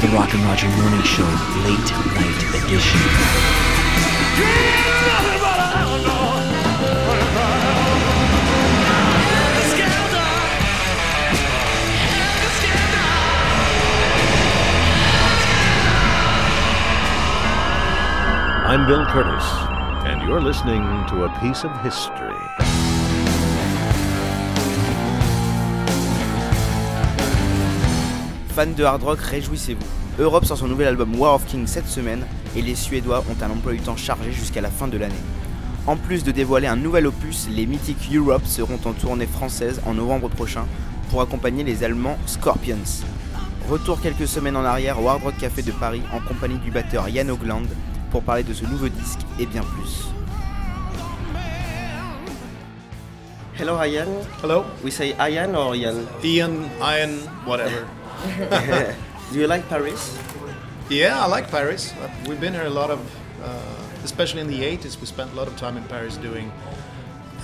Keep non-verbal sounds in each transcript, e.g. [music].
The Rock and Roger Morning Show, late night edition. I'm Bill Curtis, and you're listening to a piece of history. Fans de hard rock, réjouissez-vous. Europe sort son nouvel album War of Kings cette semaine et les Suédois ont un emploi du temps chargé jusqu'à la fin de l'année. En plus de dévoiler un nouvel opus, les mythiques Europe seront en tournée française en novembre prochain pour accompagner les Allemands Scorpions. Retour quelques semaines en arrière au Hard Rock Café de Paris en compagnie du batteur Jan Ogland pour parler de ce nouveau disque et bien plus. Hello Ian, Hello, we say Ian or Ian? Ian, Ian, whatever. [laughs] Do you like Paris? yeah, I like Paris. Uh, We've been here a lot of, uh, especially in the 80s, we spent a lot of time in Paris doing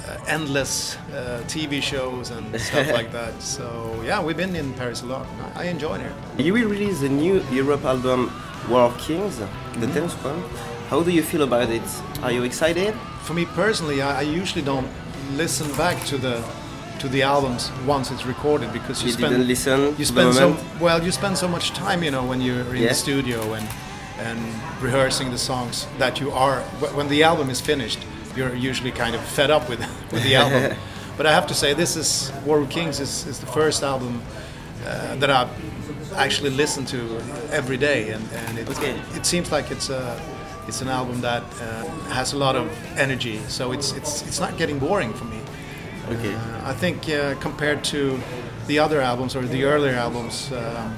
uh, endless uh, TV shows and [laughs] stuff like that. So, yeah, we've been in Paris a lot. I I enjoy it here. You will release a new Europe album, War of Kings, the 10th one. How do you feel about it? Are you excited? For me personally, I, I usually don't listen back to the to the albums once it's recorded because you, You spend listen you spend so well you spend so much time you know when you're in Yeah. the studio and and rehearsing the songs that you are when the album is finished you're usually kind of fed up with with the album. [laughs] But I have to say this is War of Kings is, is the first album uh, that I actually listen to every day. And, and it, Okay. it seems like it's a it's an album that uh, has a lot of energy. So it's it's it's not getting boring for me Okay. uh, I think uh, compared to the other albums or the earlier albums, um,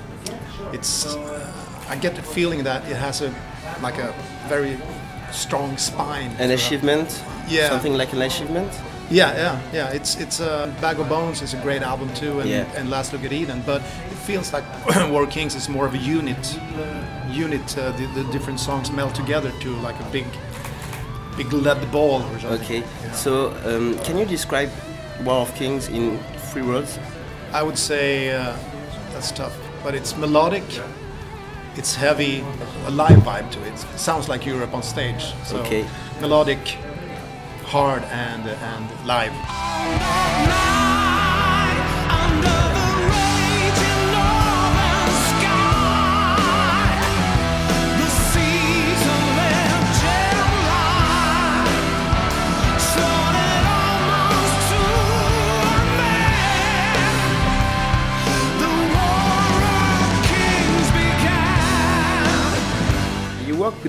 it's uh, I get the feeling that it has a like a very strong spine. An achievement? Yeah. Something like an achievement? Yeah, yeah, yeah. It's it's uh, Bag of Bones is a great album too, and, Yeah. and Last Look at Eden. But it feels like [clears throat] War Kings is more of a unit. Unit. Uh, the, the different songs meld together to like a big, big lead ball or something. Okay. So, um, can you describe War of Kings in three words? I would say uh, that's tough, but it's melodic, it's heavy, a live vibe to it. It sounds like Europe on stage. So Okay. melodic, hard, and and live.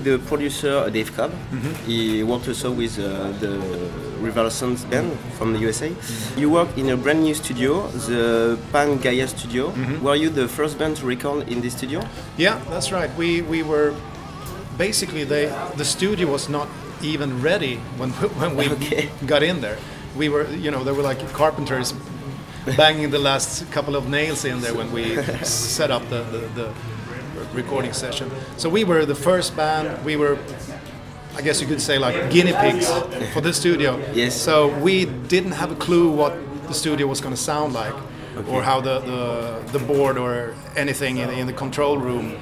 The producer Dave Cobb. Mm-hmm. He worked also with uh, the Rival Sons band from the USA. Mm-hmm. You work in a brand new studio, the Pan Gaia studio. Mm-hmm. Were you the first band to record in this studio? Yeah, that's right. We we were basically they the studio was not even ready when [laughs] when we Okay. got in there. We were you know there were like carpenters banging the last couple of nails in there when we [laughs] set up the, the, the recording session. So we were the first band. We were I guess you could say like guinea pigs for the studio. Yes. So we didn't have a clue what the studio was going to sound like, or how the, the the board or anything in, in the control room,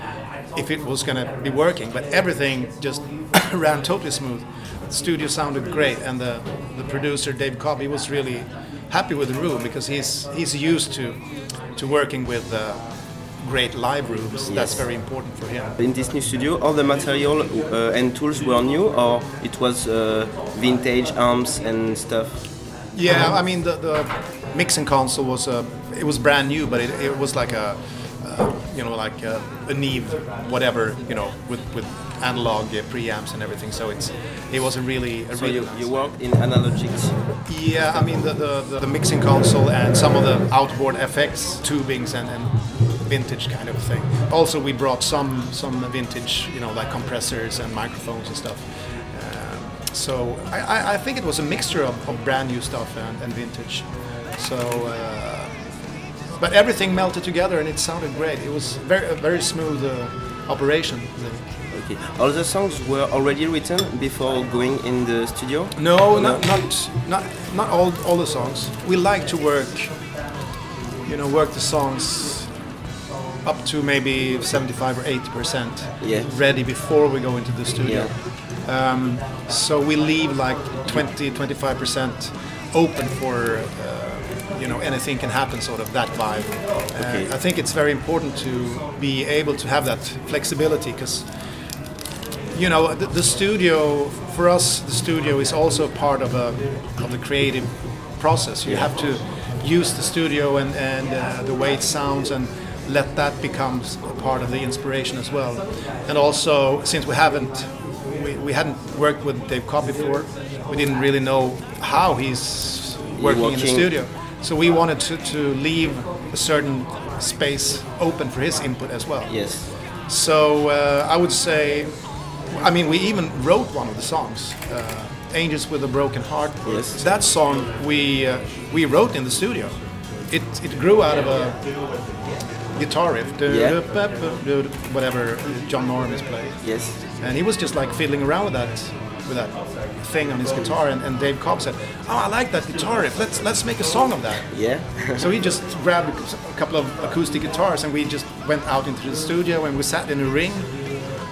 if it was going to be working. But everything just [laughs] ran totally smooth. The studio sounded great, and the the producer Dave Cobb he was really happy with the room because he's he's used to to working with. Uh, Great live rooms. That's very important for him. In this new studio, all the material uh, and tools were new, or it was uh, vintage amps and stuff. Yeah, I mean the, the mixing console was uh, it was brand new, but it, it was like a uh, you know like a, a Neve whatever you know with with analog uh, preamps and everything. So it's it wasn't really a So really you, you worked in analogics. yeah. I mean the, the, the, mixing console and some of the outboard FX tubings and, and vintage kind of thing. Also, we brought some some vintage you know like compressors and microphones and stuff. Um, so I, I, I think it was a mixture of, of brand new stuff and, and vintage. So, uh, but everything melted together and it sounded great. It was very a very smooth uh, operation. Okay. All the songs were already written before going in the studio. No, not not not not all all the songs. We like to work, you know, work the songs up to maybe 75 or 80 percent Yeah. ready before we go into the studio. Yeah. Um, so we leave like 20, 25 percent open for uh, you know anything can happen, sort of that vibe. Okay. Uh, I think it's very important to be able to have that flexibility because you know the, the studio for us the studio is also part of a of the creative process you have to use the studio and and uh, the way it sounds and let that become a part of the inspiration as well and also since we haven't we, we hadn't worked with Dave Cobb before we didn't really know how he's working, in the studio so we wanted to, to leave a certain space open for his input as well Yes. so uh, I would say, I mean, we even wrote one of the songs, uh, "Angels with a Broken Heart." Yes. That song we uh, we wrote in the studio. It it grew out of a guitar riff, Yeah. whatever John Norum is playing, Yes. and he was just like fiddling around with that with that thing on his guitar, and, and Dave Cobb said, "Oh, I like that guitar riff. Let's let's make a song of that." Yeah. [laughs] So he just grabbed a couple of acoustic guitars and we just went out into the studio and we sat in a ring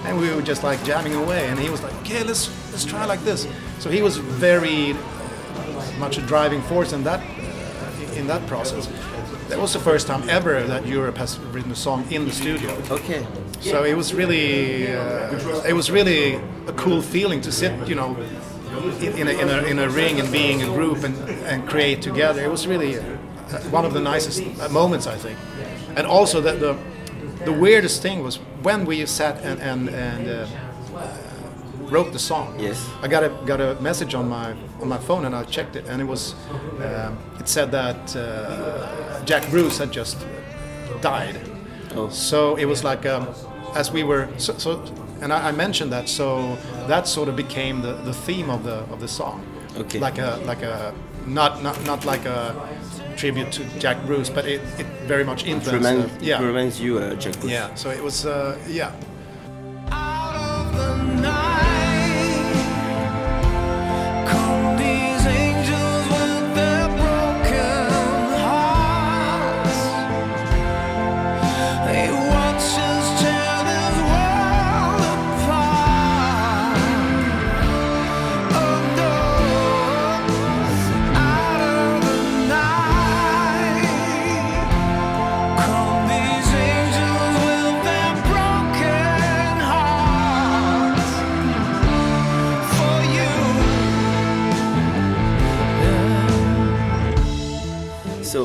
and we were just like jamming away and he was like, okay, let's let's try like this. So he was very uh, much a driving force in that in that process. That was the first time ever that Europe has written a song in the studio. okay. So it was really, uh, it was really a cool feeling to sit, you know, in, in, a, in, a, in a ring and being a group and, and create together. It was really uh, one of the nicest uh, moments, I think. And also that the the weirdest thing was when we sat and and, and uh, wrote the song. Yes. I got a got a message on my on my phone and I checked it and it was um, it said that uh, Jack Bruce had just died. Oh. So it was like um, as we were so, so and I, I mentioned that so that sort of became the, the theme of the of the song. Okay. Like a like a not not not like a tribute to Jack Bruce, but it, it very much It, influenced. remind, the- it yeah. reminds you, uh, Jack Bruce. Yeah. So it was uh, yeah.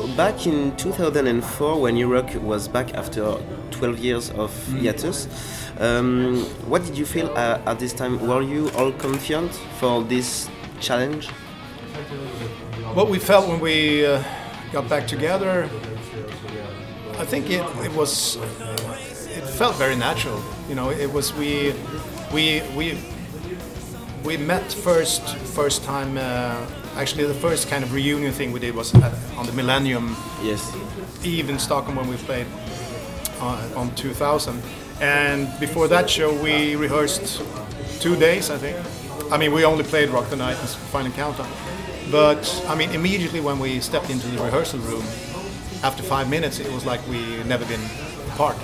So back in 2004, when Europe was back after 12 years of Mm. hiatus, um, what did you feel uh, at this time? Were you all confident for this challenge? What we felt when we uh, got back together, I think it, it was it felt very natural. You know, it was we we we we met first first time. Actually, the first kind of reunion thing we did was at, on the Millennium Yes. Eve in Stockholm when we played uh, on 2000. And before that show, we rehearsed two days, I think. I mean, we only played Rock the Night and Final Countdown. But I mean, immediately when we stepped into the rehearsal room, after five minutes, it was like we never been apart.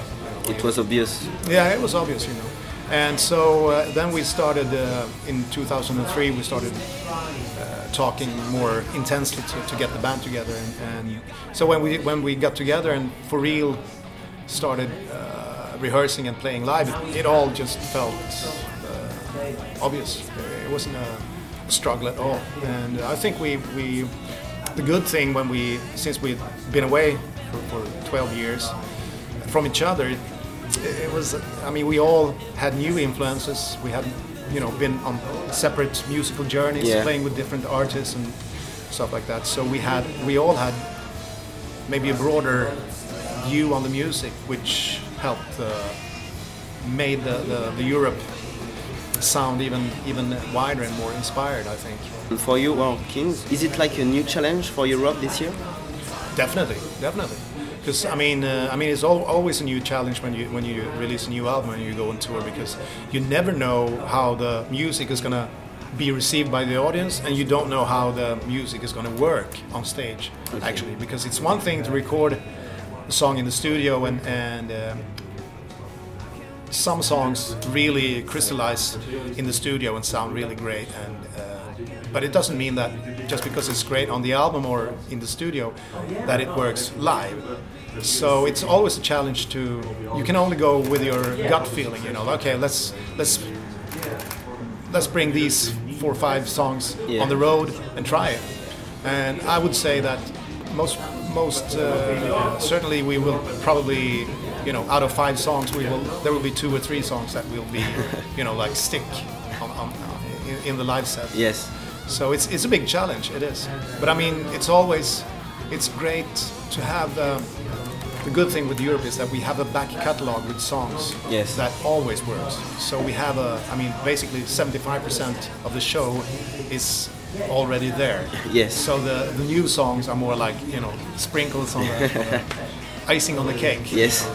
It was obvious. Yeah, it was obvious, you know. And so uh, then we started uh, in 2003. We started talking more intensely to, to get the band together. And, and so when we when we got together and for real started uh, rehearsing and playing live, it, it all just felt uh, obvious. It wasn't a struggle at all. And I think we we the good thing when we since we've been away for, for 12 years from each other it, it was i mean we all had new influences we had you know been on separate musical journeys Yeah. playing with different artists and stuff like that so we had we all had maybe a broader view on the music which helped uh, made the, the, the europe sound even even wider and more inspired i think And for you, well, Kings, is it like a new challenge for Europe this year? Definitely, definitely. Because I mean, uh, I mean, it's al- always a new challenge when you when you release a new album and you go on tour because you never know how the music is gonna be received by the audience, and you don't know how the music is gonna work on stage. Actually, because it's one thing to record a song in the studio, and and um, some songs really crystallize in the studio and sound really great. And uh, but it doesn't mean that just because it's great on the album or in the studio that it works live. So it's always a challenge to. You can only go with your gut feeling. You know, okay, let's let's let's bring these four or five songs Yeah. on the road and try it. And I would say that most most uh, certainly we will probably you know out of five songs we will there will be two or three songs that will be [laughs] you know like stick on, on, in, in the live set. Yes. So it's it's a big challenge. It is. But I mean, it's always it's great to have. Um, the good thing with Europe is that we have a back catalog with songs Yes. that always works. So we have a, I mean, basically 75% of the show is already there. Yes. So the, the new songs are more like, you know, sprinkles on the, the [laughs] icing on the cake. Yes.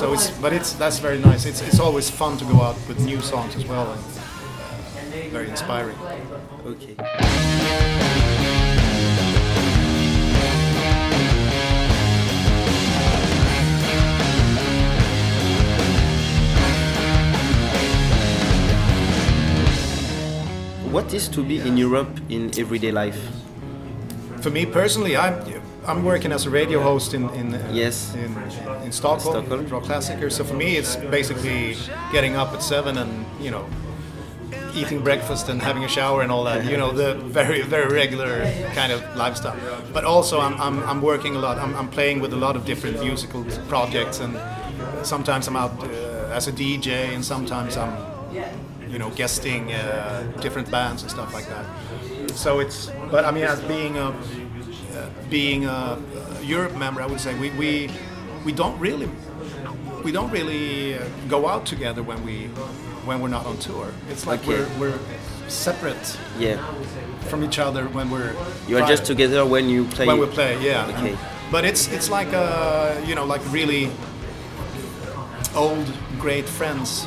So it's, but it's that's very nice. It's it's always fun to go out with new songs as well, and very inspiring. Okay. What is to be in Europe in everyday life? For me personally, I'm I'm working as a radio host in in uh, Yes. in, in Stockholm, Stockholm. Rockklassiker. So for me, it's basically getting up at seven and you know eating breakfast and having a shower and all that. You know the very very regular kind of lifestyle. But also I'm I'm, I'm working a lot. I'm, I'm playing with a lot of different musical projects and sometimes I'm out uh, as a DJ and sometimes I'm you know guesting uh, different bands and stuff like that. So it's but I mean as being a being a Europe member, I would say we, we we don't really we don't really uh, go out together when we when we're not on tour. It's like Okay. we're we're separate Yeah. from each other when we're You are just together when you play. when we play, yeah. Okay. But it's it's like uh, you know like really old great friends.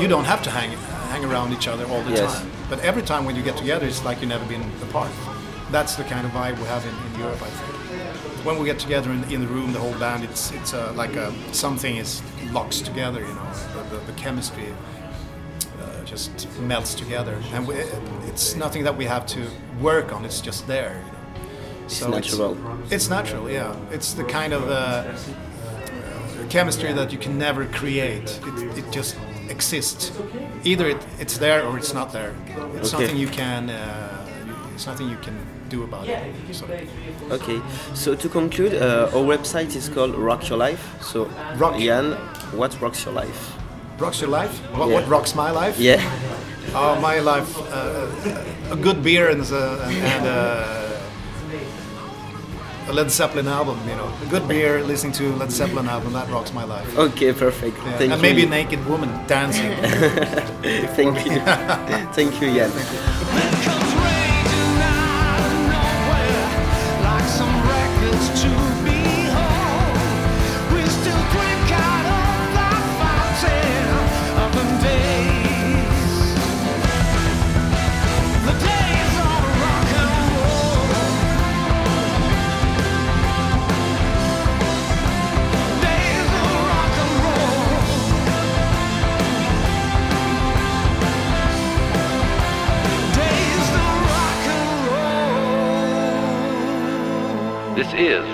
You don't have to hang hang around each other all the Yes. time. But every time when you get together, it's like you've never been apart. That's the kind of vibe we have in, in Europe, I think. When we get together in, in the room, the whole band, it's it's uh, like a, something is locks together. You know, the, the, the chemistry uh, just melts together, and we, it's nothing that we have to work on. It's just there. You know. It's natural. It's, natural, yeah. It's the kind of uh, chemistry that you can never create. It, it just exists. Either it, it's there or it's not there. It's Okay. nothing you can. Uh, it's nothing you can do about it. So, Okay, so to conclude, uh, our website is called Rock Your Life. So, Rock. What rocks your life? Rocks your life. What, Yeah. what rocks my life? Yeah, Oh, my life. Uh, a good beer and, uh, and uh, a Led Zeppelin album. You know, a good beer, listening to Led Zeppelin album. That rocks my life. okay, perfect. Yeah. Thank and you. maybe a naked woman dancing. [laughs] Thank you. [laughs] Thank you, Jan. Then comes